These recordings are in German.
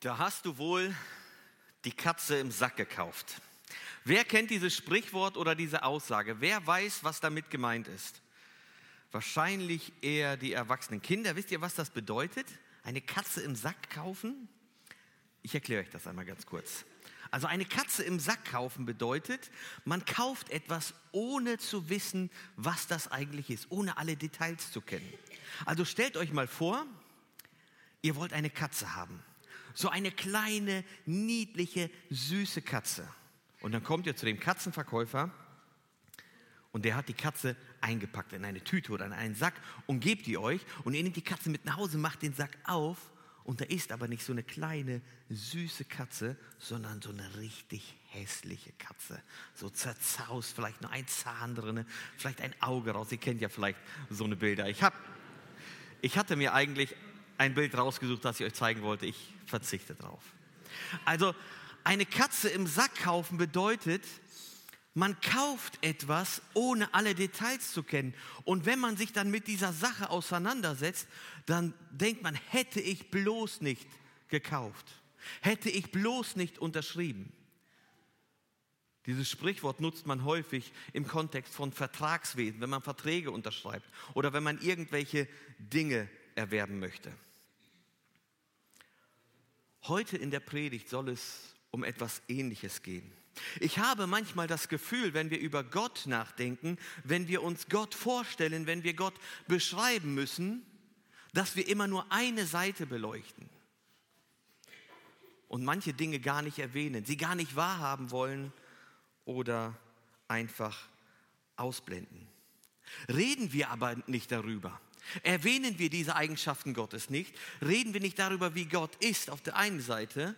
Da hast du wohl die Katze im Sack gekauft. Wer kennt dieses Sprichwort oder diese Aussage? Wer weiß, was damit gemeint ist? Wahrscheinlich eher die erwachsenen Kinder. Wisst ihr, was das bedeutet? Eine Katze im Sack kaufen? Ich erkläre euch das einmal ganz kurz. Also eine Katze im Sack kaufen bedeutet, man kauft etwas ohne zu wissen, was das eigentlich ist, ohne alle Details zu kennen. Also stellt euch mal vor, ihr wollt eine Katze haben. So eine kleine, niedliche, süße Katze. Und dann kommt ihr zu dem Katzenverkäufer und der hat die Katze eingepackt in eine Tüte oder in einen Sack und gebt die euch und ihr nehmt die Katze mit nach Hause, macht den Sack auf und da ist aber nicht so eine kleine, süße Katze, sondern so eine richtig hässliche Katze. So zerzaust, vielleicht nur ein Zahn drin, vielleicht ein Auge raus. Ihr kennt ja vielleicht so eine Bilder. Ich, hab, ich hatte mir eigentlich ein Bild rausgesucht, das ich euch zeigen wollte. Ich verzichte drauf. Also eine Katze im Sack kaufen bedeutet, man kauft etwas, ohne alle Details zu kennen. Und wenn man sich dann mit dieser Sache auseinandersetzt, dann denkt man, hätte ich bloß nicht gekauft, hätte ich bloß nicht unterschrieben. Dieses Sprichwort nutzt man häufig im Kontext von Vertragswesen, wenn man Verträge unterschreibt oder wenn man irgendwelche Dinge erwerben möchte. Heute in der Predigt soll es um etwas Ähnliches gehen. Ich habe manchmal das Gefühl, wenn wir über Gott nachdenken, wenn wir uns Gott vorstellen, wenn wir Gott beschreiben müssen, dass wir immer nur eine Seite beleuchten und manche Dinge gar nicht erwähnen, sie gar nicht wahrhaben wollen oder einfach ausblenden. Reden wir aber nicht darüber, erwähnen wir diese Eigenschaften Gottes nicht, reden wir nicht darüber, wie Gott ist auf der einen Seite,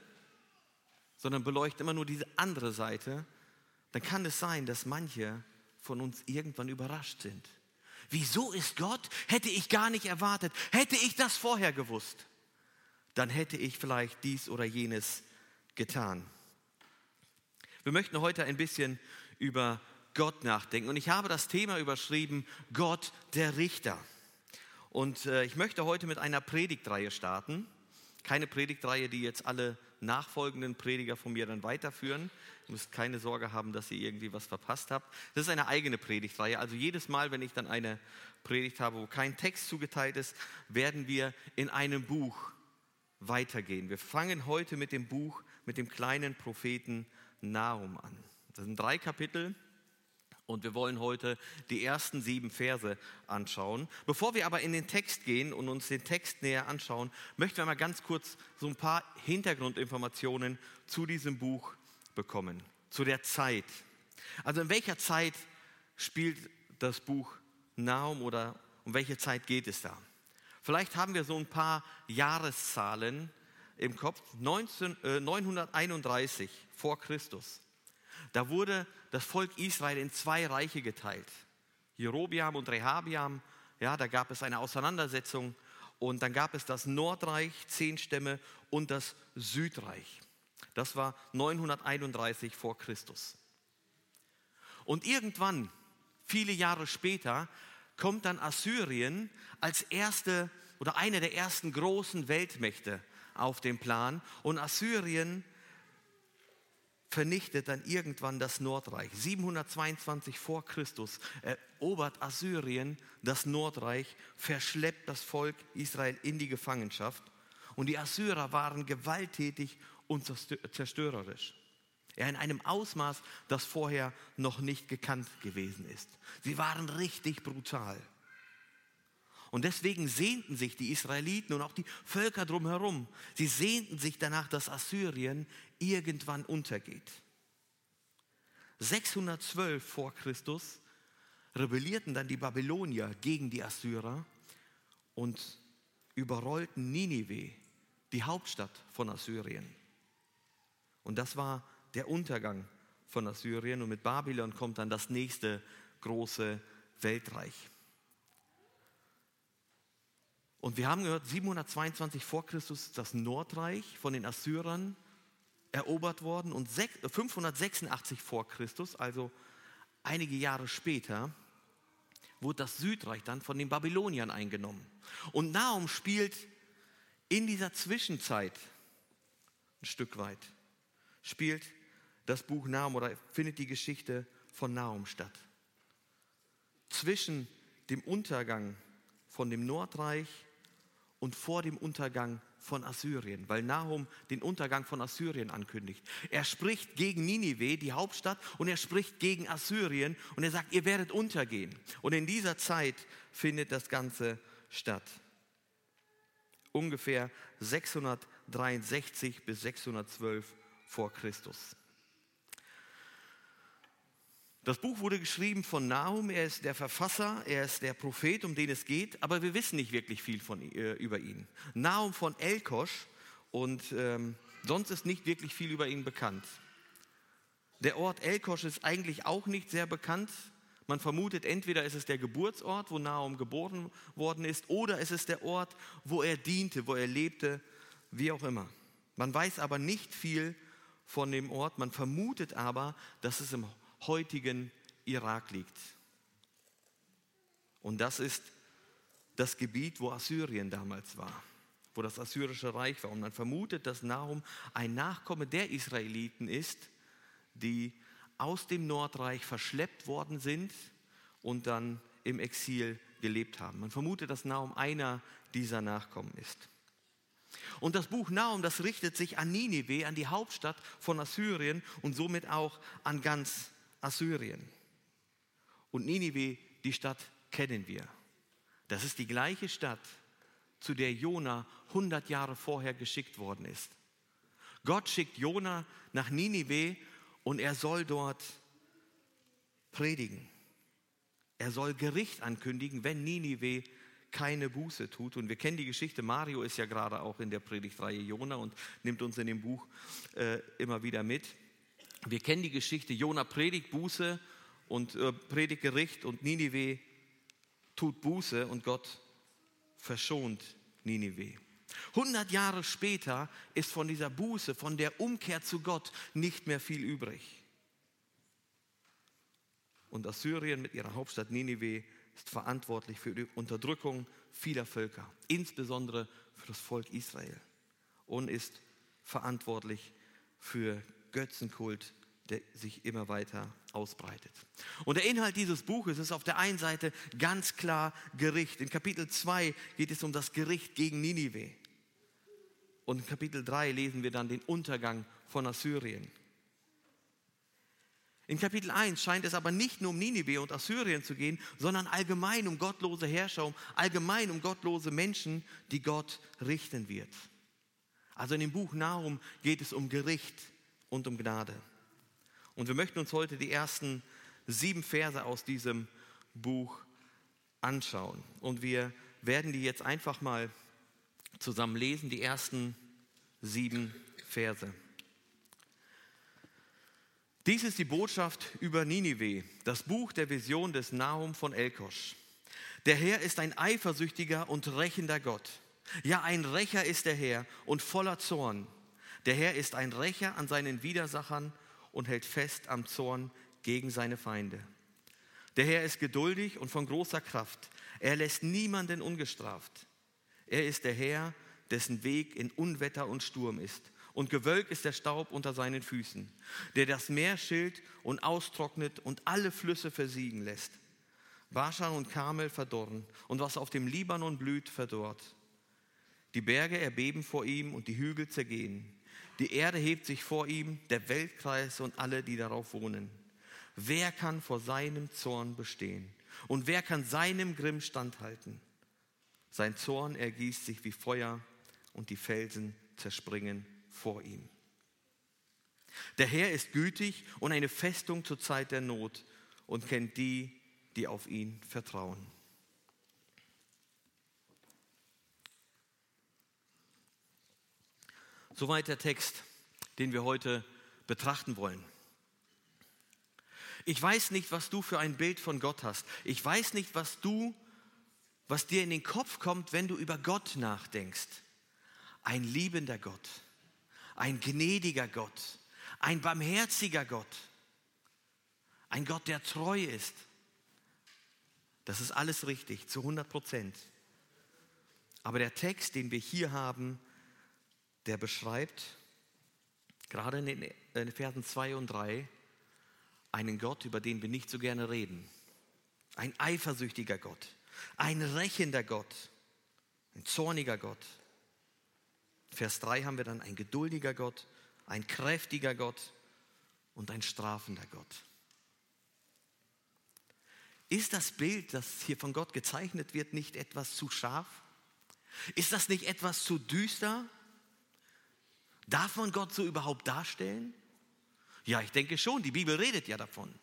sondern beleuchten immer nur diese andere Seite, dann kann es sein, dass manche von uns irgendwann überrascht sind. Wieso ist Gott? Hätte ich gar nicht erwartet. Hätte ich das vorher gewusst, dann hätte ich vielleicht dies oder jenes getan. Wir möchten heute ein bisschen über Gott nachdenken. Und ich habe das Thema überschrieben, Gott der Richter. Und äh, ich möchte heute mit einer Predigtreihe starten. Keine Predigtreihe, die jetzt alle nachfolgenden Prediger von mir dann weiterführen. Ihr müsst keine Sorge haben, dass ihr irgendwie was verpasst habt. Das ist eine eigene Predigtreihe. Also jedes Mal, wenn ich dann eine Predigt habe, wo kein Text zugeteilt ist, werden wir in einem Buch weitergehen. Wir fangen heute mit dem Buch, mit dem kleinen Propheten Nahum an. Das sind drei Kapitel. Und wir wollen heute die ersten sieben Verse anschauen. Bevor wir aber in den Text gehen und uns den Text näher anschauen, möchten wir mal ganz kurz so ein paar Hintergrundinformationen zu diesem Buch bekommen, zu der Zeit. Also in welcher Zeit spielt das Buch Naum oder um welche Zeit geht es da? Vielleicht haben wir so ein paar Jahreszahlen im Kopf. 19, äh, 931 vor Christus. Da wurde das Volk Israel in zwei Reiche geteilt. Jerobiam und Rehabiam, ja, da gab es eine Auseinandersetzung und dann gab es das Nordreich, zehn Stämme und das Südreich. Das war 931 vor Christus. Und irgendwann, viele Jahre später, kommt dann Assyrien als erste oder eine der ersten großen Weltmächte auf den Plan. Und Assyrien vernichtet dann irgendwann das Nordreich. 722 vor Christus erobert Assyrien das Nordreich, verschleppt das Volk Israel in die Gefangenschaft. Und die Assyrer waren gewalttätig und zerstörerisch. Ja, in einem Ausmaß, das vorher noch nicht gekannt gewesen ist. Sie waren richtig brutal. Und deswegen sehnten sich die Israeliten und auch die Völker drumherum, sie sehnten sich danach, dass Assyrien irgendwann untergeht. 612 vor Christus rebellierten dann die Babylonier gegen die Assyrer und überrollten Ninive, die Hauptstadt von Assyrien. Und das war der Untergang von Assyrien und mit Babylon kommt dann das nächste große Weltreich. Und wir haben gehört, 722 vor Christus ist das Nordreich von den Assyrern erobert worden und 586 vor Christus, also einige Jahre später, wurde das Südreich dann von den Babyloniern eingenommen. Und Naum spielt in dieser Zwischenzeit ein Stück weit, spielt das Buch Nahum oder findet die Geschichte von Nahum statt. Zwischen dem Untergang von dem Nordreich und vor dem Untergang von Assyrien, weil Nahum den Untergang von Assyrien ankündigt. Er spricht gegen Ninive, die Hauptstadt, und er spricht gegen Assyrien und er sagt, ihr werdet untergehen. Und in dieser Zeit findet das Ganze statt. Ungefähr 663 bis 612 vor Christus. Das Buch wurde geschrieben von Nahum, er ist der Verfasser, er ist der Prophet, um den es geht, aber wir wissen nicht wirklich viel von, äh, über ihn. Nahum von Elkosch und ähm, sonst ist nicht wirklich viel über ihn bekannt. Der Ort Elkosch ist eigentlich auch nicht sehr bekannt. Man vermutet, entweder ist es der Geburtsort, wo Nahum geboren worden ist, oder es ist der Ort, wo er diente, wo er lebte, wie auch immer. Man weiß aber nicht viel von dem Ort. Man vermutet aber, dass es im heutigen Irak liegt. Und das ist das Gebiet, wo Assyrien damals war, wo das assyrische Reich war. Und man vermutet, dass Nahum ein Nachkomme der Israeliten ist, die aus dem Nordreich verschleppt worden sind und dann im Exil gelebt haben. Man vermutet, dass Nahum einer dieser Nachkommen ist. Und das Buch Nahum, das richtet sich an Ninive, an die Hauptstadt von Assyrien und somit auch an ganz Assyrien. Und Ninive, die Stadt kennen wir. Das ist die gleiche Stadt, zu der Jona 100 Jahre vorher geschickt worden ist. Gott schickt Jona nach Ninive und er soll dort predigen. Er soll Gericht ankündigen, wenn Ninive keine Buße tut. Und wir kennen die Geschichte, Mario ist ja gerade auch in der Predigtreihe Jona und nimmt uns in dem Buch äh, immer wieder mit. Wir kennen die Geschichte, Jona predigt Buße und äh, predigt Gericht und Ninive tut Buße und Gott verschont Ninive. 100 Jahre später ist von dieser Buße, von der Umkehr zu Gott nicht mehr viel übrig. Und Assyrien mit ihrer Hauptstadt Ninive ist verantwortlich für die Unterdrückung vieler Völker, insbesondere für das Volk Israel und ist verantwortlich für Götzenkult, der sich immer weiter ausbreitet. Und der Inhalt dieses Buches ist auf der einen Seite ganz klar Gericht. In Kapitel 2 geht es um das Gericht gegen Ninive. Und in Kapitel 3 lesen wir dann den Untergang von Assyrien. In Kapitel 1 scheint es aber nicht nur um Ninive und Assyrien zu gehen, sondern allgemein um gottlose Herrscher, um allgemein um gottlose Menschen, die Gott richten wird. Also in dem Buch Nahum geht es um Gericht und um Gnade. Und wir möchten uns heute die ersten sieben Verse aus diesem Buch anschauen. Und wir werden die jetzt einfach mal zusammen lesen, die ersten sieben Verse. Dies ist die Botschaft über Ninive, das Buch der Vision des Nahum von Elkosch. Der Herr ist ein eifersüchtiger und rächender Gott. Ja, ein Rächer ist der Herr und voller Zorn. Der Herr ist ein Rächer an seinen Widersachern und hält fest am Zorn gegen seine Feinde. Der Herr ist geduldig und von großer Kraft. Er lässt niemanden ungestraft. Er ist der Herr, dessen Weg in Unwetter und Sturm ist. Und Gewölk ist der Staub unter seinen Füßen, der das Meer schilt und austrocknet und alle Flüsse versiegen lässt. Baschan und Karmel verdorren und was auf dem Libanon blüht, verdorrt. Die Berge erbeben vor ihm und die Hügel zergehen. Die Erde hebt sich vor ihm, der Weltkreis und alle, die darauf wohnen. Wer kann vor seinem Zorn bestehen? Und wer kann seinem Grimm standhalten? Sein Zorn ergießt sich wie Feuer und die Felsen zerspringen vor ihm. Der Herr ist gütig und eine Festung zur Zeit der Not und kennt die, die auf ihn vertrauen. Soweit der Text, den wir heute betrachten wollen. Ich weiß nicht, was du für ein Bild von Gott hast. Ich weiß nicht, was du, was dir in den Kopf kommt, wenn du über Gott nachdenkst. Ein liebender Gott, ein gnädiger Gott, ein barmherziger Gott, ein Gott, der treu ist. Das ist alles richtig, zu 100 Prozent. Aber der Text, den wir hier haben, der beschreibt gerade in den Versen 2 und 3, einen Gott, über den wir nicht so gerne reden. Ein eifersüchtiger Gott, ein rächender Gott, ein zorniger Gott. Vers 3 haben wir dann ein geduldiger Gott, ein kräftiger Gott und ein strafender Gott. Ist das Bild, das hier von Gott gezeichnet wird, nicht etwas zu scharf? Ist das nicht etwas zu düster? Darf man Gott so überhaupt darstellen? Ja, ich denke schon, die Bibel redet ja davon.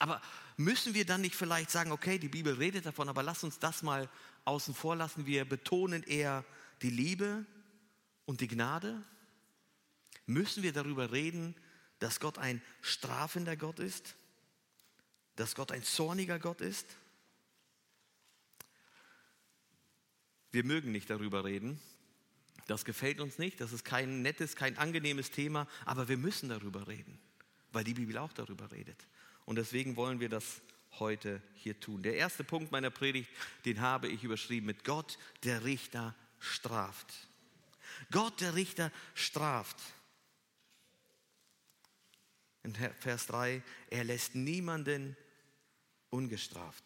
Aber müssen wir dann nicht vielleicht sagen, okay, die Bibel redet davon, aber lass uns das mal außen vor lassen. Wir betonen eher die Liebe und die Gnade. Müssen wir darüber reden, dass Gott ein strafender Gott ist? Dass Gott ein zorniger Gott ist? Wir mögen nicht darüber reden. Das gefällt uns nicht. Das ist kein nettes, kein angenehmes Thema. Aber wir müssen darüber reden, weil die Bibel auch darüber redet. Und deswegen wollen wir das heute hier tun. Der erste Punkt meiner Predigt, den habe ich überschrieben mit Gott, der Richter straft. Gott, der Richter straft. In Vers 3, er lässt niemanden ungestraft.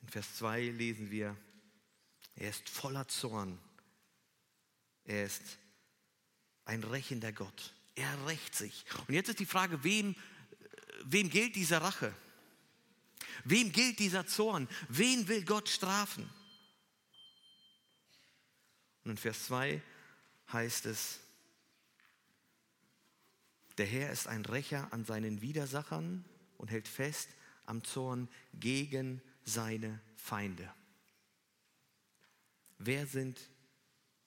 In Vers 2 lesen wir, er ist voller Zorn. Er ist ein rächender Gott. Er rächt sich. Und jetzt ist die Frage, wem, wem gilt diese Rache? Wem gilt dieser Zorn? Wen will Gott strafen? Und in Vers 2 heißt es, der Herr ist ein Rächer an seinen Widersachern und hält fest am Zorn gegen seine Feinde. Wer sind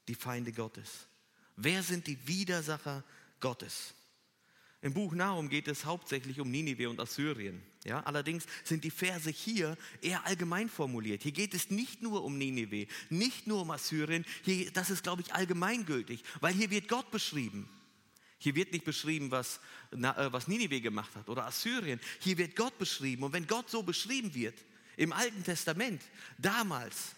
die Feinde Gottes? Wer sind die Widersacher Gottes? Im Buch Nahum geht es hauptsächlich um Ninive und Assyrien. Ja, allerdings sind die Verse hier eher allgemein formuliert. Hier geht es nicht nur um Ninive, nicht nur um Assyrien. Hier, das ist, glaube ich, allgemeingültig, weil hier wird Gott beschrieben. Hier wird nicht beschrieben, was, äh, was Ninive gemacht hat oder Assyrien. Hier wird Gott beschrieben. Und wenn Gott so beschrieben wird im Alten Testament, damals,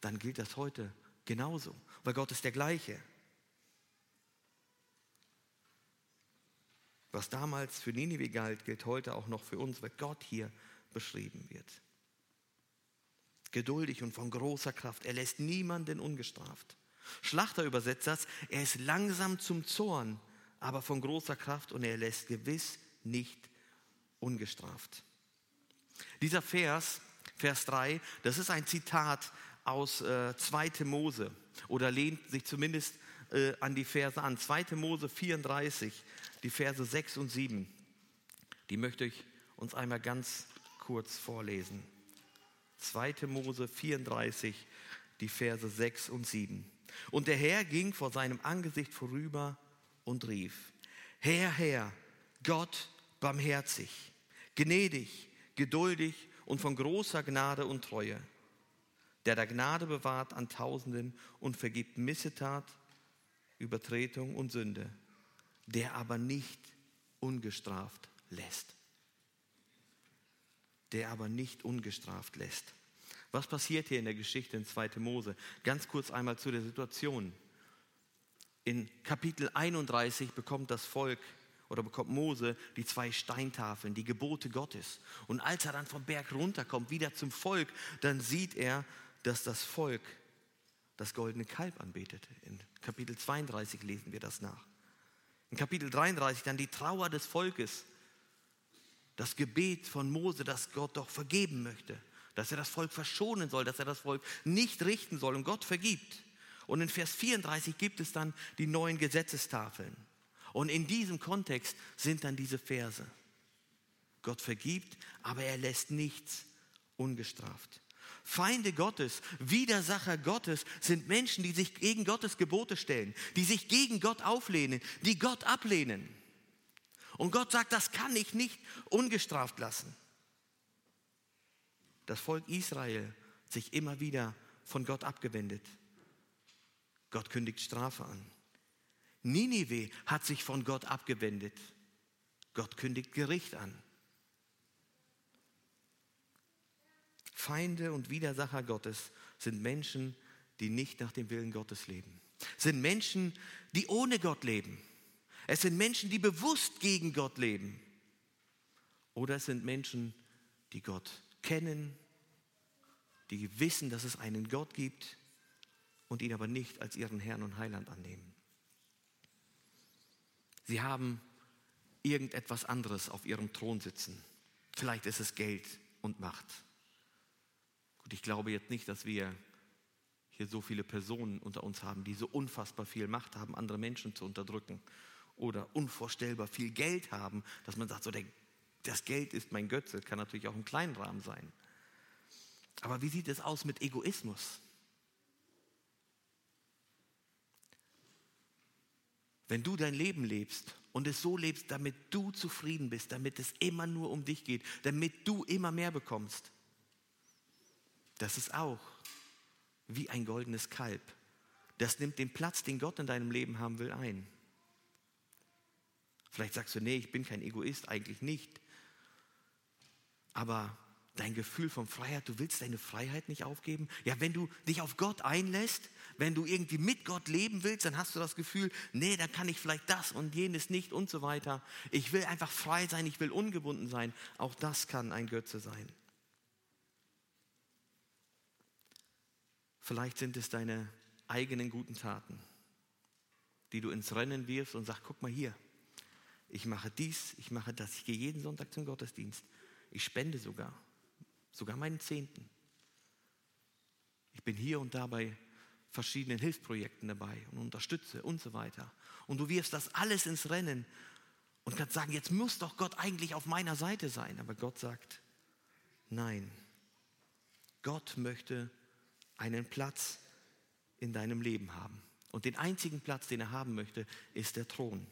dann gilt das heute genauso, weil Gott ist der gleiche. Was damals für Ninive galt, gilt heute auch noch für uns, weil Gott hier beschrieben wird. Geduldig und von großer Kraft. Er lässt niemanden ungestraft. Schlachter übersetzt das, er ist langsam zum Zorn, aber von großer Kraft und er lässt gewiss nicht ungestraft. Dieser Vers, Vers 3, das ist ein Zitat aus äh, 2. Mose oder lehnt sich zumindest äh, an die Verse an. 2. Mose 34, die Verse 6 und 7. Die möchte ich uns einmal ganz kurz vorlesen. 2. Mose 34, die Verse 6 und 7. Und der Herr ging vor seinem Angesicht vorüber und rief, Herr, Herr, Gott barmherzig, gnädig, geduldig und von großer Gnade und Treue, der der Gnade bewahrt an Tausenden und vergibt Missetat, Übertretung und Sünde, der aber nicht ungestraft lässt. Der aber nicht ungestraft lässt. Was passiert hier in der Geschichte in 2. Mose? Ganz kurz einmal zu der Situation. In Kapitel 31 bekommt das Volk oder bekommt Mose die zwei Steintafeln, die Gebote Gottes. Und als er dann vom Berg runterkommt, wieder zum Volk, dann sieht er, dass das Volk das goldene Kalb anbetete. In Kapitel 32 lesen wir das nach. In Kapitel 33 dann die Trauer des Volkes, das Gebet von Mose, dass Gott doch vergeben möchte dass er das Volk verschonen soll, dass er das Volk nicht richten soll und Gott vergibt. Und in Vers 34 gibt es dann die neuen Gesetzestafeln. Und in diesem Kontext sind dann diese Verse. Gott vergibt, aber er lässt nichts ungestraft. Feinde Gottes, Widersacher Gottes sind Menschen, die sich gegen Gottes Gebote stellen, die sich gegen Gott auflehnen, die Gott ablehnen. Und Gott sagt, das kann ich nicht ungestraft lassen das Volk Israel sich immer wieder von Gott abgewendet. Gott kündigt Strafe an. Ninive hat sich von Gott abgewendet. Gott kündigt Gericht an. Feinde und Widersacher Gottes sind Menschen, die nicht nach dem Willen Gottes leben. Sind Menschen, die ohne Gott leben. Es sind Menschen, die bewusst gegen Gott leben. Oder es sind Menschen, die Gott kennen, die wissen, dass es einen Gott gibt und ihn aber nicht als ihren Herrn und Heiland annehmen. Sie haben irgendetwas anderes auf ihrem Thron sitzen. Vielleicht ist es Geld und Macht. Gut, ich glaube jetzt nicht, dass wir hier so viele Personen unter uns haben, die so unfassbar viel Macht haben, andere Menschen zu unterdrücken oder unvorstellbar viel Geld haben, dass man sagt, so der, das Geld ist mein Götze, kann natürlich auch im kleinen Rahmen sein. Aber wie sieht es aus mit Egoismus? Wenn du dein Leben lebst und es so lebst, damit du zufrieden bist, damit es immer nur um dich geht, damit du immer mehr bekommst, das ist auch wie ein goldenes Kalb. Das nimmt den Platz, den Gott in deinem Leben haben will, ein. Vielleicht sagst du, nee, ich bin kein Egoist, eigentlich nicht. Aber dein Gefühl von Freiheit, du willst deine Freiheit nicht aufgeben? Ja, wenn du dich auf Gott einlässt, wenn du irgendwie mit Gott leben willst, dann hast du das Gefühl, nee, dann kann ich vielleicht das und jenes nicht und so weiter. Ich will einfach frei sein, ich will ungebunden sein. Auch das kann ein Götze sein. Vielleicht sind es deine eigenen guten Taten, die du ins Rennen wirfst und sagst, guck mal hier, ich mache dies, ich mache das, ich gehe jeden Sonntag zum Gottesdienst, ich spende sogar, sogar meinen Zehnten. Ich bin hier und da bei verschiedenen Hilfsprojekten dabei und unterstütze und so weiter. Und du wirfst das alles ins Rennen und kannst sagen, jetzt muss doch Gott eigentlich auf meiner Seite sein. Aber Gott sagt, nein. Gott möchte einen Platz in deinem Leben haben. Und den einzigen Platz, den er haben möchte, ist der Thron.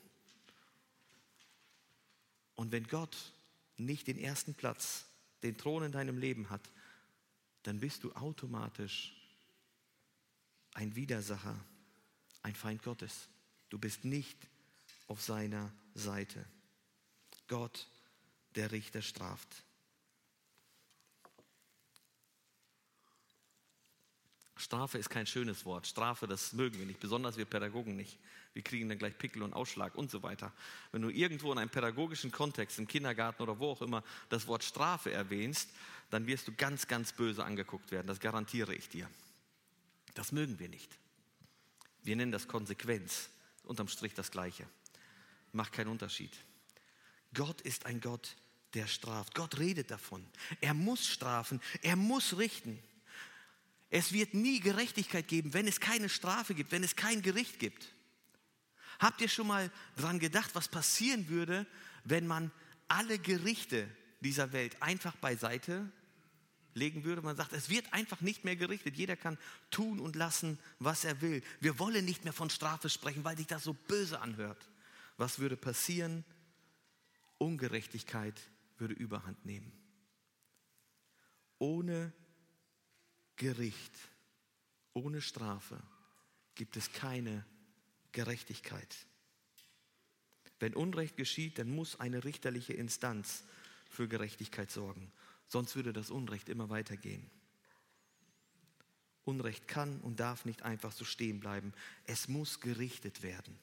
Und wenn Gott nicht den ersten Platz, den Thron in deinem Leben hat, dann bist du automatisch ein Widersacher, ein Feind Gottes. Du bist nicht auf seiner Seite. Gott, der Richter, straft. Strafe ist kein schönes Wort. Strafe, das mögen wir nicht, besonders wir Pädagogen nicht. Wir kriegen dann gleich Pickel und Ausschlag und so weiter. Wenn du irgendwo in einem pädagogischen Kontext, im Kindergarten oder wo auch immer, das Wort Strafe erwähnst, dann wirst du ganz, ganz böse angeguckt werden. Das garantiere ich dir. Das mögen wir nicht. Wir nennen das Konsequenz. Unterm Strich das Gleiche. Macht keinen Unterschied. Gott ist ein Gott, der straft. Gott redet davon. Er muss strafen. Er muss richten. Es wird nie Gerechtigkeit geben, wenn es keine Strafe gibt, wenn es kein Gericht gibt. Habt ihr schon mal daran gedacht, was passieren würde, wenn man alle Gerichte dieser Welt einfach beiseite legen würde? Man sagt, es wird einfach nicht mehr gerichtet. Jeder kann tun und lassen, was er will. Wir wollen nicht mehr von Strafe sprechen, weil sich das so böse anhört. Was würde passieren? Ungerechtigkeit würde überhand nehmen. Ohne Gericht, ohne Strafe gibt es keine Gerechtigkeit. Wenn Unrecht geschieht, dann muss eine richterliche Instanz für Gerechtigkeit sorgen. Sonst würde das Unrecht immer weitergehen. Unrecht kann und darf nicht einfach so stehen bleiben. Es muss gerichtet werden.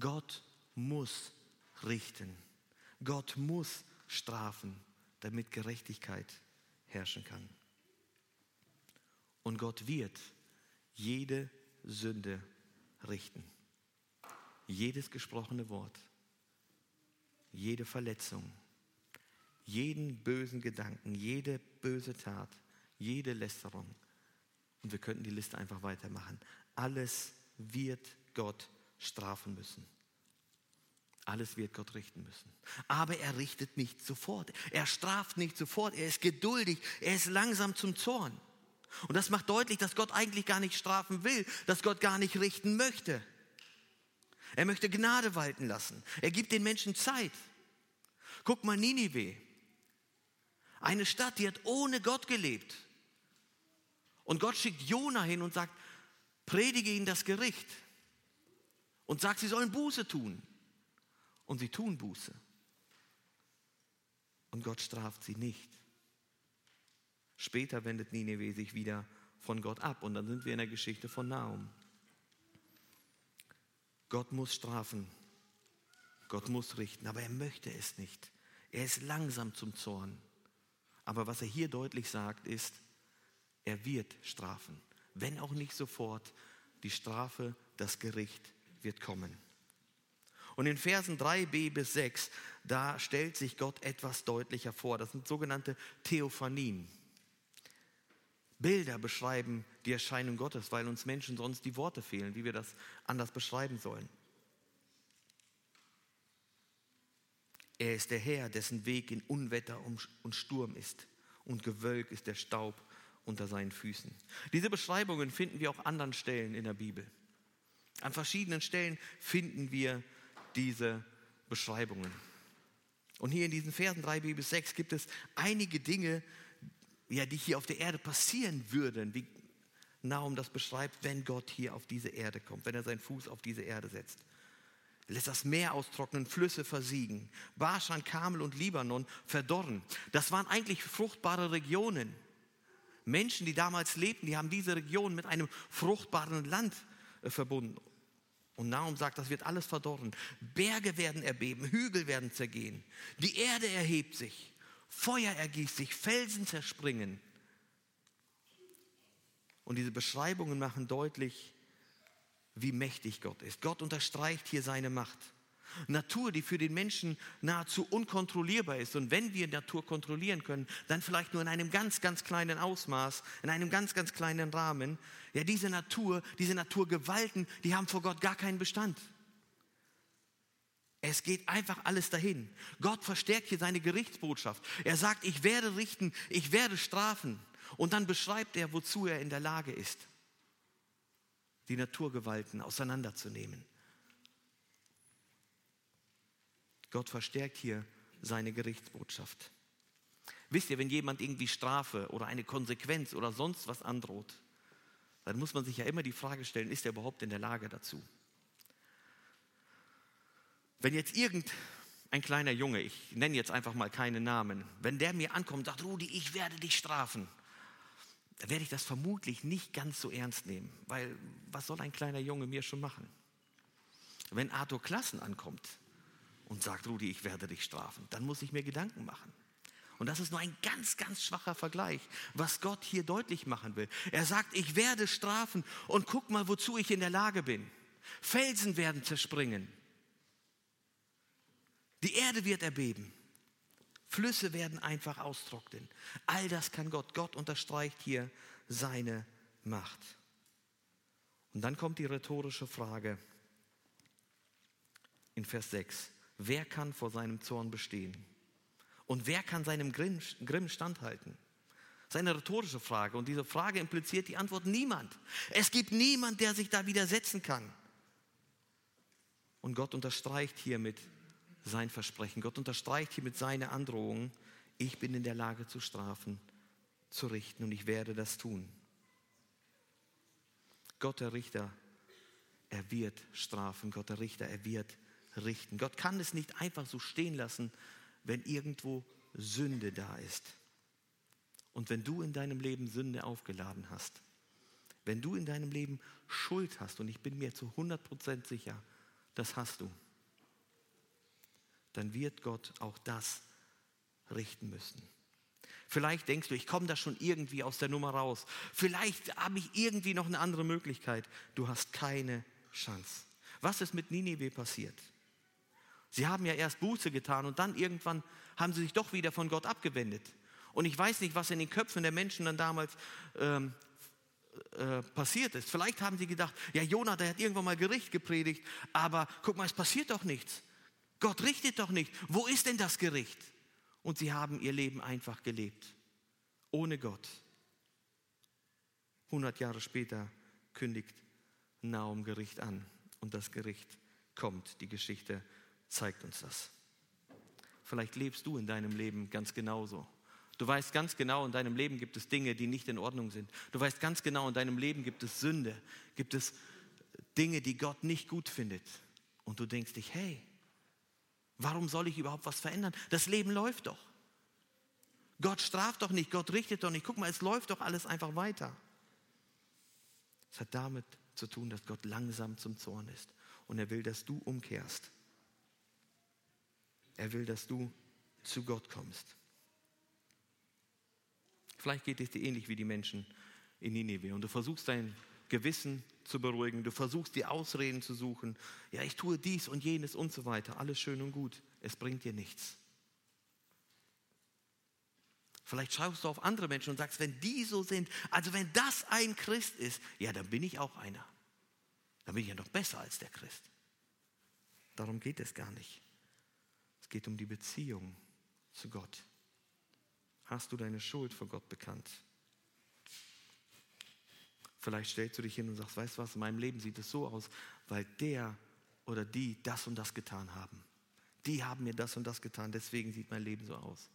Gott muss richten. Gott muss strafen, damit Gerechtigkeit herrschen kann. Und Gott wird jede Sünde richten. Jedes gesprochene Wort, jede Verletzung, jeden bösen Gedanken, jede böse Tat, jede Lästerung. Und wir könnten die Liste einfach weitermachen. Alles wird Gott strafen müssen. Alles wird Gott richten müssen. Aber er richtet nicht sofort. Er straft nicht sofort. Er ist geduldig. Er ist langsam zum Zorn. Und das macht deutlich, dass Gott eigentlich gar nicht strafen will, dass Gott gar nicht richten möchte. Er möchte Gnade walten lassen. Er gibt den Menschen Zeit. Guck mal Ninive. Eine Stadt, die hat ohne Gott gelebt. Und Gott schickt Jona hin und sagt, predige ihnen das Gericht. Und sagt, sie sollen Buße tun. Und sie tun Buße. Und Gott straft sie nicht. Später wendet Nineveh sich wieder von Gott ab und dann sind wir in der Geschichte von Naum. Gott muss strafen, Gott muss richten, aber er möchte es nicht. Er ist langsam zum Zorn. Aber was er hier deutlich sagt, ist, er wird strafen. Wenn auch nicht sofort, die Strafe, das Gericht wird kommen. Und in Versen 3b bis 6, da stellt sich Gott etwas deutlicher vor. Das sind sogenannte Theophanien. Bilder beschreiben die Erscheinung Gottes, weil uns Menschen sonst die Worte fehlen, wie wir das anders beschreiben sollen. Er ist der Herr, dessen Weg in Unwetter und Sturm ist und Gewölk ist der Staub unter seinen Füßen. Diese Beschreibungen finden wir auch an anderen Stellen in der Bibel. An verschiedenen Stellen finden wir diese Beschreibungen. Und hier in diesen Versen 3 bis 6 gibt es einige Dinge, ja, die hier auf der Erde passieren würden, wie Naum das beschreibt, wenn Gott hier auf diese Erde kommt, wenn er seinen Fuß auf diese Erde setzt. Er lässt das Meer austrocknen, Flüsse versiegen, Baschan, Kamel und Libanon verdorren. Das waren eigentlich fruchtbare Regionen. Menschen, die damals lebten, die haben diese Region mit einem fruchtbaren Land äh, verbunden. Und Naum sagt, das wird alles verdorren. Berge werden erbeben, Hügel werden zergehen. Die Erde erhebt sich. Feuer ergießt sich, Felsen zerspringen. Und diese Beschreibungen machen deutlich, wie mächtig Gott ist. Gott unterstreicht hier seine Macht. Natur, die für den Menschen nahezu unkontrollierbar ist. Und wenn wir Natur kontrollieren können, dann vielleicht nur in einem ganz, ganz kleinen Ausmaß, in einem ganz, ganz kleinen Rahmen. Ja, diese Natur, diese Naturgewalten, die haben vor Gott gar keinen Bestand. Es geht einfach alles dahin. Gott verstärkt hier seine Gerichtsbotschaft. Er sagt, ich werde richten, ich werde strafen. Und dann beschreibt er, wozu er in der Lage ist, die Naturgewalten auseinanderzunehmen. Gott verstärkt hier seine Gerichtsbotschaft. Wisst ihr, wenn jemand irgendwie Strafe oder eine Konsequenz oder sonst was androht, dann muss man sich ja immer die Frage stellen, ist er überhaupt in der Lage dazu? Wenn jetzt irgendein kleiner Junge, ich nenne jetzt einfach mal keinen Namen, wenn der mir ankommt und sagt, Rudi, ich werde dich strafen, dann werde ich das vermutlich nicht ganz so ernst nehmen, weil was soll ein kleiner Junge mir schon machen? Wenn Arthur Klassen ankommt und sagt, Rudi, ich werde dich strafen, dann muss ich mir Gedanken machen. Und das ist nur ein ganz, ganz schwacher Vergleich, was Gott hier deutlich machen will. Er sagt, ich werde strafen und guck mal, wozu ich in der Lage bin. Felsen werden zerspringen. Die Erde wird erbeben. Flüsse werden einfach austrocknen. All das kann Gott. Gott unterstreicht hier seine Macht. Und dann kommt die rhetorische Frage in Vers 6. Wer kann vor seinem Zorn bestehen? Und wer kann seinem Grimm standhalten? Das ist eine rhetorische Frage und diese Frage impliziert die Antwort niemand. Es gibt niemand, der sich da widersetzen kann. Und Gott unterstreicht hiermit sein Versprechen. Gott unterstreicht hiermit seine Androhung. Ich bin in der Lage zu strafen, zu richten und ich werde das tun. Gott der Richter, er wird strafen. Gott der Richter, er wird richten. Gott kann es nicht einfach so stehen lassen, wenn irgendwo Sünde da ist. Und wenn du in deinem Leben Sünde aufgeladen hast, wenn du in deinem Leben Schuld hast, und ich bin mir zu 100% sicher, das hast du, dann wird Gott auch das richten müssen. Vielleicht denkst du, ich komme da schon irgendwie aus der Nummer raus. Vielleicht habe ich irgendwie noch eine andere Möglichkeit. Du hast keine Chance. Was ist mit Ninive passiert? Sie haben ja erst Buße getan und dann irgendwann haben sie sich doch wieder von Gott abgewendet. Und ich weiß nicht, was in den Köpfen der Menschen dann damals ähm, äh, passiert ist. Vielleicht haben sie gedacht, ja, Jonah, der hat irgendwann mal Gericht gepredigt, aber guck mal, es passiert doch nichts. Gott richtet doch nicht. Wo ist denn das Gericht? Und sie haben ihr Leben einfach gelebt. Ohne Gott. 100 Jahre später kündigt Naum Gericht an. Und das Gericht kommt. Die Geschichte zeigt uns das. Vielleicht lebst du in deinem Leben ganz genauso. Du weißt ganz genau, in deinem Leben gibt es Dinge, die nicht in Ordnung sind. Du weißt ganz genau, in deinem Leben gibt es Sünde, gibt es Dinge, die Gott nicht gut findet. Und du denkst dich, hey, Warum soll ich überhaupt was verändern? Das Leben läuft doch. Gott straft doch nicht, Gott richtet doch nicht. Guck mal, es läuft doch alles einfach weiter. Es hat damit zu tun, dass Gott langsam zum Zorn ist und er will, dass du umkehrst. Er will, dass du zu Gott kommst. Vielleicht geht es dir ähnlich wie die Menschen in Nineveh und du versuchst dein Gewissen zu beruhigen, du versuchst die Ausreden zu suchen. Ja, ich tue dies und jenes und so weiter. Alles schön und gut. Es bringt dir nichts. Vielleicht schaust du auf andere Menschen und sagst, wenn die so sind, also wenn das ein Christ ist, ja, dann bin ich auch einer. Dann bin ich ja noch besser als der Christ. Darum geht es gar nicht. Es geht um die Beziehung zu Gott. Hast du deine Schuld vor Gott bekannt? Vielleicht stellst du dich hin und sagst, weißt du was, in meinem Leben sieht es so aus, weil der oder die das und das getan haben. Die haben mir das und das getan, deswegen sieht mein Leben so aus.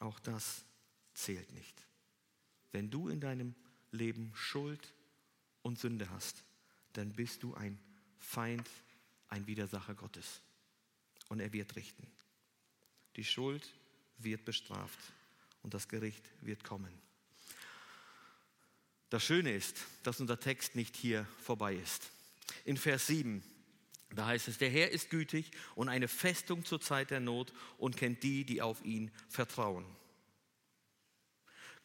Auch das zählt nicht. Wenn du in deinem Leben Schuld und Sünde hast, dann bist du ein Feind, ein Widersacher Gottes. Und er wird richten. Die Schuld wird bestraft und das Gericht wird kommen. Das Schöne ist, dass unser Text nicht hier vorbei ist. In Vers 7, da heißt es, der Herr ist gütig und eine Festung zur Zeit der Not und kennt die, die auf ihn vertrauen.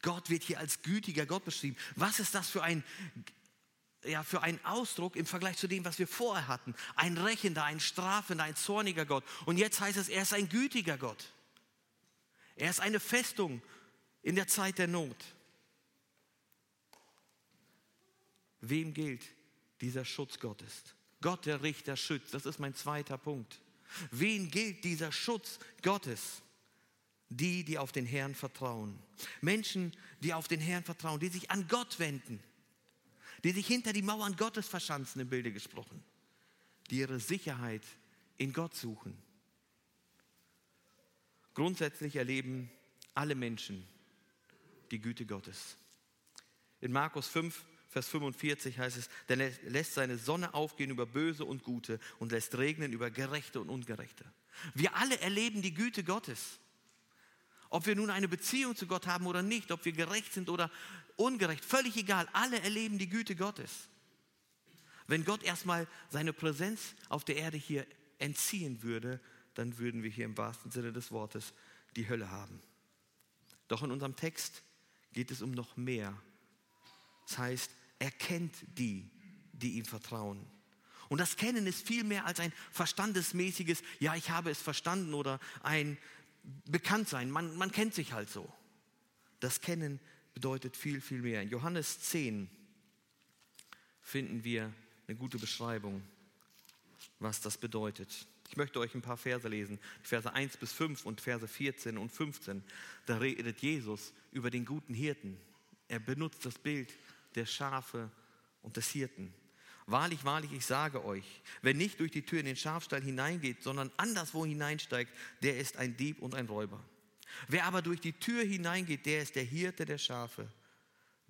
Gott wird hier als gütiger Gott beschrieben. Was ist das für ein, ja, für ein Ausdruck im Vergleich zu dem, was wir vorher hatten? Ein rächender, ein strafender, ein zorniger Gott. Und jetzt heißt es, er ist ein gütiger Gott. Er ist eine Festung in der Zeit der Not. Wem gilt dieser Schutz Gottes? Gott, der Richter, schützt. Das ist mein zweiter Punkt. Wen gilt dieser Schutz Gottes? Die, die auf den Herrn vertrauen. Menschen, die auf den Herrn vertrauen, die sich an Gott wenden, die sich hinter die Mauern Gottes verschanzen, im Bilde gesprochen, die ihre Sicherheit in Gott suchen. Grundsätzlich erleben alle Menschen die Güte Gottes. In Markus 5 Vers 45 heißt es, denn er lässt seine Sonne aufgehen über Böse und Gute und lässt regnen über Gerechte und Ungerechte. Wir alle erleben die Güte Gottes. Ob wir nun eine Beziehung zu Gott haben oder nicht, ob wir gerecht sind oder ungerecht, völlig egal, alle erleben die Güte Gottes. Wenn Gott erstmal seine Präsenz auf der Erde hier entziehen würde, dann würden wir hier im wahrsten Sinne des Wortes die Hölle haben. Doch in unserem Text geht es um noch mehr das heißt, er kennt die, die ihm vertrauen. Und das Kennen ist viel mehr als ein verstandesmäßiges, ja, ich habe es verstanden oder ein Bekanntsein. Man, man kennt sich halt so. Das Kennen bedeutet viel, viel mehr. In Johannes 10 finden wir eine gute Beschreibung, was das bedeutet. Ich möchte euch ein paar Verse lesen, Verse 1 bis 5 und Verse 14 und 15. Da redet Jesus über den guten Hirten. Er benutzt das Bild der Schafe und des Hirten. Wahrlich, wahrlich, ich sage euch, wer nicht durch die Tür in den Schafstall hineingeht, sondern anderswo hineinsteigt, der ist ein Dieb und ein Räuber. Wer aber durch die Tür hineingeht, der ist der Hirte der Schafe.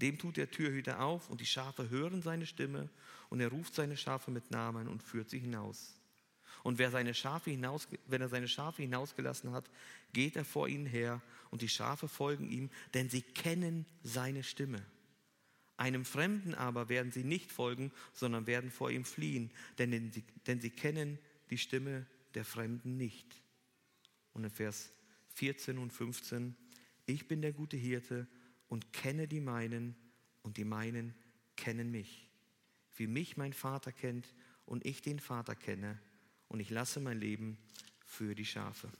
Dem tut der Türhüter auf und die Schafe hören seine Stimme und er ruft seine Schafe mit Namen und führt sie hinaus. Und wer seine Schafe hinaus, wenn er seine Schafe hinausgelassen hat, geht er vor ihnen her und die Schafe folgen ihm, denn sie kennen seine Stimme. Einem Fremden aber werden sie nicht folgen, sondern werden vor ihm fliehen, denn sie, denn sie kennen die Stimme der Fremden nicht. Und in Vers 14 und 15, ich bin der gute Hirte und kenne die meinen und die meinen kennen mich. Wie mich mein Vater kennt und ich den Vater kenne und ich lasse mein Leben für die Schafe.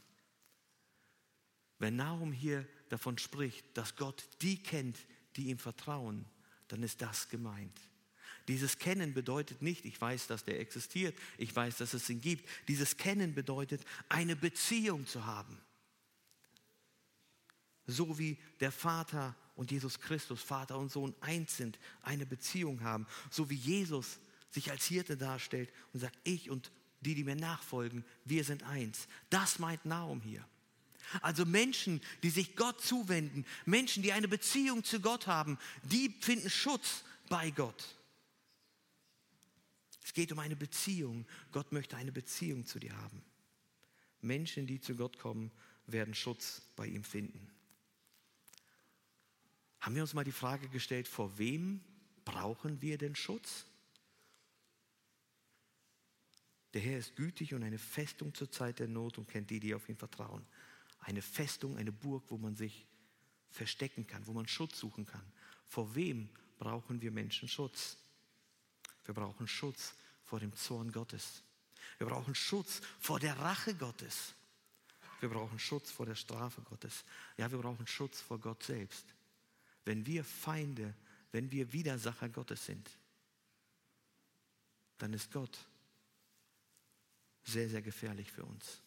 Wenn Nahum hier davon spricht, dass Gott die kennt, die ihm vertrauen, dann ist das gemeint. Dieses Kennen bedeutet nicht, ich weiß, dass der existiert, ich weiß, dass es ihn gibt. Dieses Kennen bedeutet, eine Beziehung zu haben. So wie der Vater und Jesus Christus, Vater und Sohn eins sind, eine Beziehung haben. So wie Jesus sich als Hirte darstellt und sagt, ich und die, die mir nachfolgen, wir sind eins. Das meint Naum hier. Also Menschen, die sich Gott zuwenden, Menschen, die eine Beziehung zu Gott haben, die finden Schutz bei Gott. Es geht um eine Beziehung. Gott möchte eine Beziehung zu dir haben. Menschen, die zu Gott kommen, werden Schutz bei ihm finden. Haben wir uns mal die Frage gestellt, vor wem brauchen wir denn Schutz? Der Herr ist gütig und eine Festung zur Zeit der Not und kennt die, die auf ihn vertrauen. Eine Festung, eine Burg, wo man sich verstecken kann, wo man Schutz suchen kann. Vor wem brauchen wir Menschen Schutz? Wir brauchen Schutz vor dem Zorn Gottes. Wir brauchen Schutz vor der Rache Gottes. Wir brauchen Schutz vor der Strafe Gottes. Ja, wir brauchen Schutz vor Gott selbst. Wenn wir Feinde, wenn wir Widersacher Gottes sind, dann ist Gott sehr, sehr gefährlich für uns.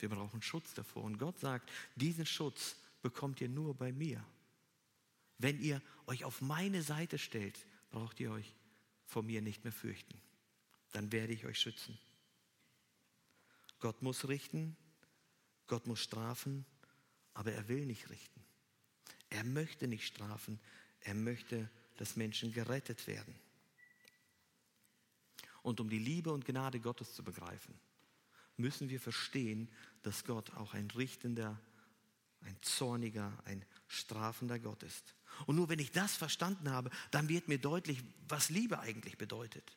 Wir brauchen Schutz davor. Und Gott sagt, diesen Schutz bekommt ihr nur bei mir. Wenn ihr euch auf meine Seite stellt, braucht ihr euch vor mir nicht mehr fürchten. Dann werde ich euch schützen. Gott muss richten, Gott muss strafen, aber er will nicht richten. Er möchte nicht strafen, er möchte, dass Menschen gerettet werden. Und um die Liebe und Gnade Gottes zu begreifen, müssen wir verstehen, dass Gott auch ein richtender, ein zorniger, ein strafender Gott ist. Und nur wenn ich das verstanden habe, dann wird mir deutlich, was Liebe eigentlich bedeutet.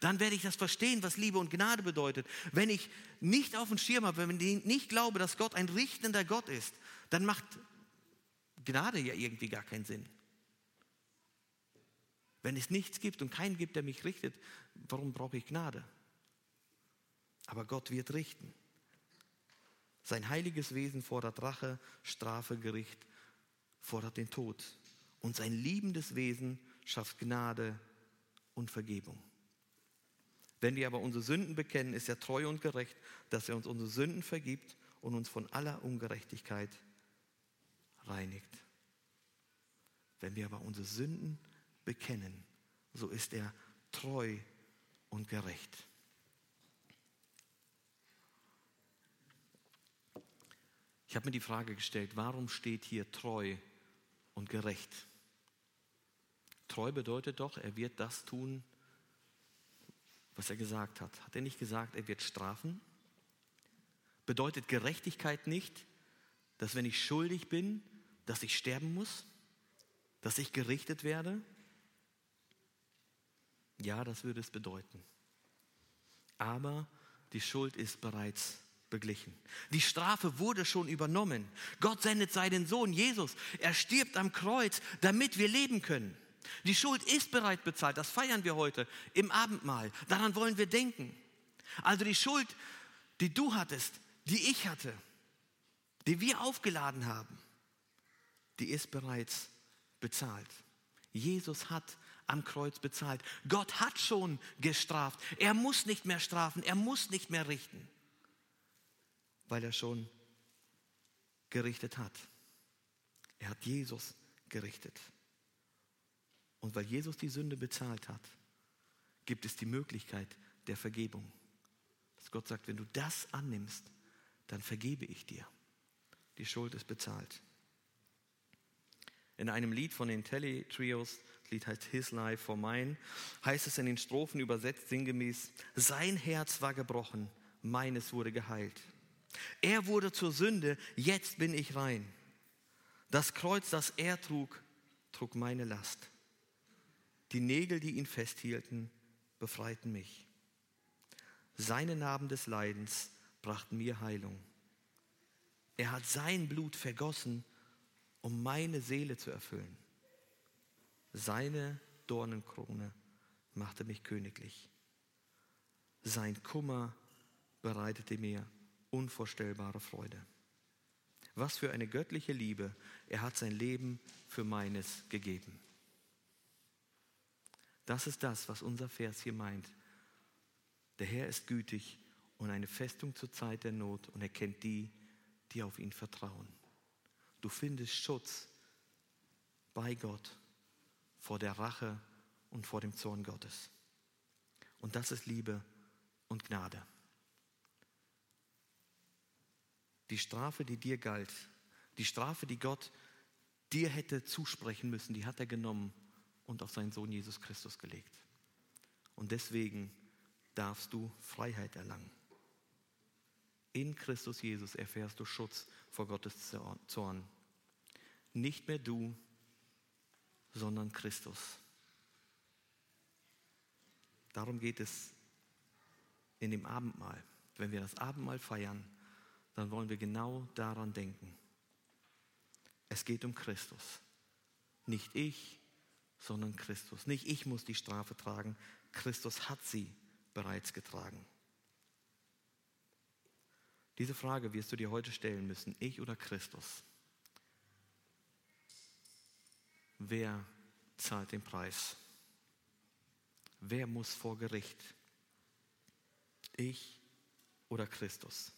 Dann werde ich das verstehen, was Liebe und Gnade bedeutet. Wenn ich nicht auf dem Schirm habe, wenn ich nicht glaube, dass Gott ein richtender Gott ist, dann macht Gnade ja irgendwie gar keinen Sinn. Wenn es nichts gibt und keinen gibt, der mich richtet, warum brauche ich Gnade? Aber Gott wird richten. Sein heiliges Wesen fordert Rache, Strafe, Gericht, fordert den Tod. Und sein liebendes Wesen schafft Gnade und Vergebung. Wenn wir aber unsere Sünden bekennen, ist er treu und gerecht, dass er uns unsere Sünden vergibt und uns von aller Ungerechtigkeit reinigt. Wenn wir aber unsere Sünden bekennen, so ist er treu und gerecht. Ich habe mir die Frage gestellt, warum steht hier treu und gerecht? Treu bedeutet doch, er wird das tun, was er gesagt hat. Hat er nicht gesagt, er wird strafen? Bedeutet Gerechtigkeit nicht, dass wenn ich schuldig bin, dass ich sterben muss? Dass ich gerichtet werde? Ja, das würde es bedeuten. Aber die Schuld ist bereits beglichen. Die Strafe wurde schon übernommen. Gott sendet seinen Sohn Jesus. Er stirbt am Kreuz, damit wir leben können. Die Schuld ist bereits bezahlt. Das feiern wir heute im Abendmahl. Daran wollen wir denken. Also die Schuld, die du hattest, die ich hatte, die wir aufgeladen haben, die ist bereits bezahlt. Jesus hat am Kreuz bezahlt. Gott hat schon gestraft. Er muss nicht mehr strafen, er muss nicht mehr richten, weil er schon gerichtet hat. Er hat Jesus gerichtet. Und weil Jesus die Sünde bezahlt hat, gibt es die Möglichkeit der Vergebung. Dass Gott sagt, wenn du das annimmst, dann vergebe ich dir. Die Schuld ist bezahlt. In einem Lied von den Telly Trios das Lied heißt His Life for Mine, heißt es in den Strophen übersetzt sinngemäß, sein Herz war gebrochen, meines wurde geheilt. Er wurde zur Sünde, jetzt bin ich rein. Das Kreuz, das er trug, trug meine Last. Die Nägel, die ihn festhielten, befreiten mich. Seine Narben des Leidens brachten mir Heilung. Er hat sein Blut vergossen, um meine Seele zu erfüllen. Seine Dornenkrone machte mich königlich. Sein Kummer bereitete mir unvorstellbare Freude. Was für eine göttliche Liebe. Er hat sein Leben für meines gegeben. Das ist das, was unser Vers hier meint. Der Herr ist gütig und eine Festung zur Zeit der Not und er kennt die, die auf ihn vertrauen. Du findest Schutz bei Gott vor der Rache und vor dem Zorn Gottes. Und das ist Liebe und Gnade. Die Strafe, die dir galt, die Strafe, die Gott dir hätte zusprechen müssen, die hat er genommen und auf seinen Sohn Jesus Christus gelegt. Und deswegen darfst du Freiheit erlangen. In Christus Jesus erfährst du Schutz vor Gottes Zorn. Nicht mehr du, sondern Christus. Darum geht es in dem Abendmahl, wenn wir das Abendmahl feiern, dann wollen wir genau daran denken. Es geht um Christus. Nicht ich, sondern Christus. Nicht ich muss die Strafe tragen, Christus hat sie bereits getragen. Diese Frage wirst du dir heute stellen müssen, ich oder Christus. Wer zahlt den Preis? Wer muss vor Gericht? Ich oder Christus?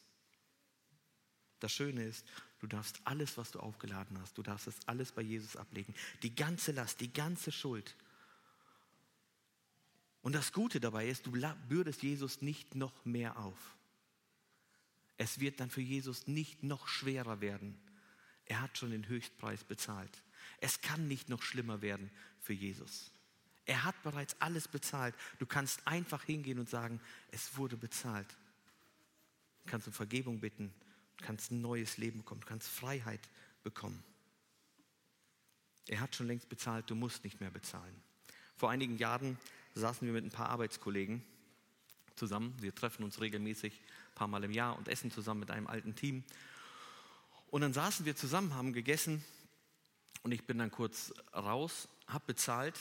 Das Schöne ist, du darfst alles, was du aufgeladen hast, du darfst es alles bei Jesus ablegen. Die ganze Last, die ganze Schuld. Und das Gute dabei ist, du bürdest Jesus nicht noch mehr auf. Es wird dann für Jesus nicht noch schwerer werden. Er hat schon den Höchstpreis bezahlt. Es kann nicht noch schlimmer werden für Jesus. Er hat bereits alles bezahlt. Du kannst einfach hingehen und sagen, es wurde bezahlt. Du kannst um Vergebung bitten, kannst ein neues Leben bekommen, du kannst Freiheit bekommen. Er hat schon längst bezahlt, du musst nicht mehr bezahlen. Vor einigen Jahren saßen wir mit ein paar Arbeitskollegen zusammen. Wir treffen uns regelmäßig ein paar Mal im Jahr und essen zusammen mit einem alten Team. Und dann saßen wir zusammen, haben gegessen und ich bin dann kurz raus, habe bezahlt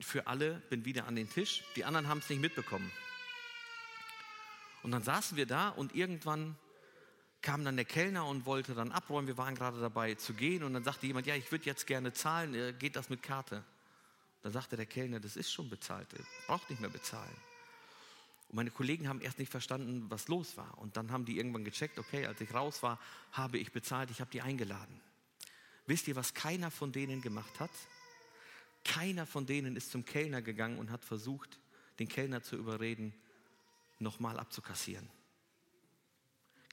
für alle, bin wieder an den Tisch. Die anderen haben es nicht mitbekommen. Und dann saßen wir da und irgendwann kam dann der Kellner und wollte dann abräumen. Wir waren gerade dabei zu gehen und dann sagte jemand, ja, ich würde jetzt gerne zahlen, äh, geht das mit Karte? Dann sagte der Kellner, das ist schon bezahlt, braucht nicht mehr bezahlen. Und meine Kollegen haben erst nicht verstanden, was los war. Und dann haben die irgendwann gecheckt, okay, als ich raus war, habe ich bezahlt, ich habe die eingeladen. Wisst ihr, was keiner von denen gemacht hat? Keiner von denen ist zum Kellner gegangen und hat versucht, den Kellner zu überreden, nochmal abzukassieren.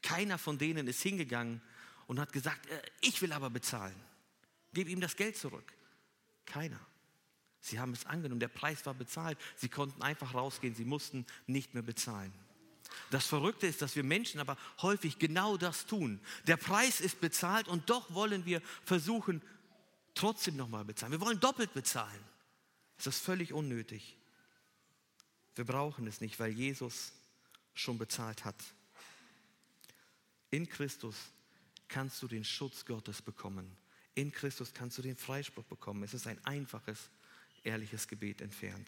Keiner von denen ist hingegangen und hat gesagt, äh, ich will aber bezahlen. Gib ihm das Geld zurück. Keiner. Sie haben es angenommen, der Preis war bezahlt. Sie konnten einfach rausgehen, sie mussten nicht mehr bezahlen. Das Verrückte ist, dass wir Menschen aber häufig genau das tun. Der Preis ist bezahlt und doch wollen wir versuchen, trotzdem nochmal bezahlen. Wir wollen doppelt bezahlen. Das ist völlig unnötig. Wir brauchen es nicht, weil Jesus schon bezahlt hat. In Christus kannst du den Schutz Gottes bekommen. In Christus kannst du den Freispruch bekommen. Es ist ein einfaches ehrliches Gebet entfernt.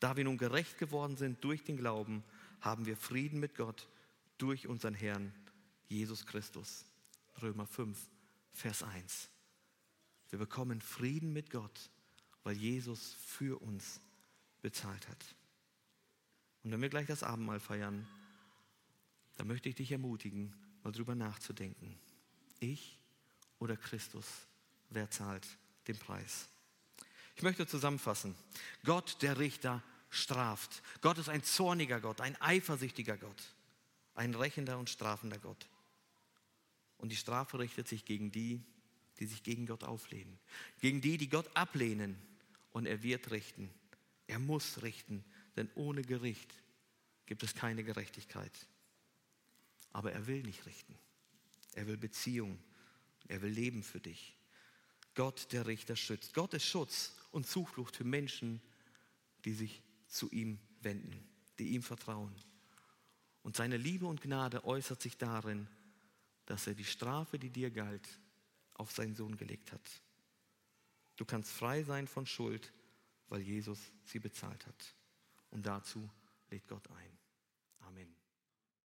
Da wir nun gerecht geworden sind durch den Glauben, haben wir Frieden mit Gott durch unseren Herrn Jesus Christus. Römer 5, Vers 1. Wir bekommen Frieden mit Gott, weil Jesus für uns bezahlt hat. Und wenn wir gleich das Abendmahl feiern, dann möchte ich dich ermutigen, mal drüber nachzudenken. Ich oder Christus, wer zahlt den Preis? Ich möchte zusammenfassen. Gott, der Richter, straft. Gott ist ein zorniger Gott, ein eifersüchtiger Gott, ein rächender und strafender Gott. Und die Strafe richtet sich gegen die, die sich gegen Gott auflehnen, gegen die, die Gott ablehnen. Und er wird richten. Er muss richten, denn ohne Gericht gibt es keine Gerechtigkeit. Aber er will nicht richten. Er will Beziehung. Er will Leben für dich. Gott, der Richter, schützt. Gott ist Schutz und Zuflucht für Menschen, die sich zu ihm wenden, die ihm vertrauen. Und seine Liebe und Gnade äußert sich darin, dass er die Strafe, die dir galt, auf seinen Sohn gelegt hat. Du kannst frei sein von Schuld, weil Jesus sie bezahlt hat. Und dazu lädt Gott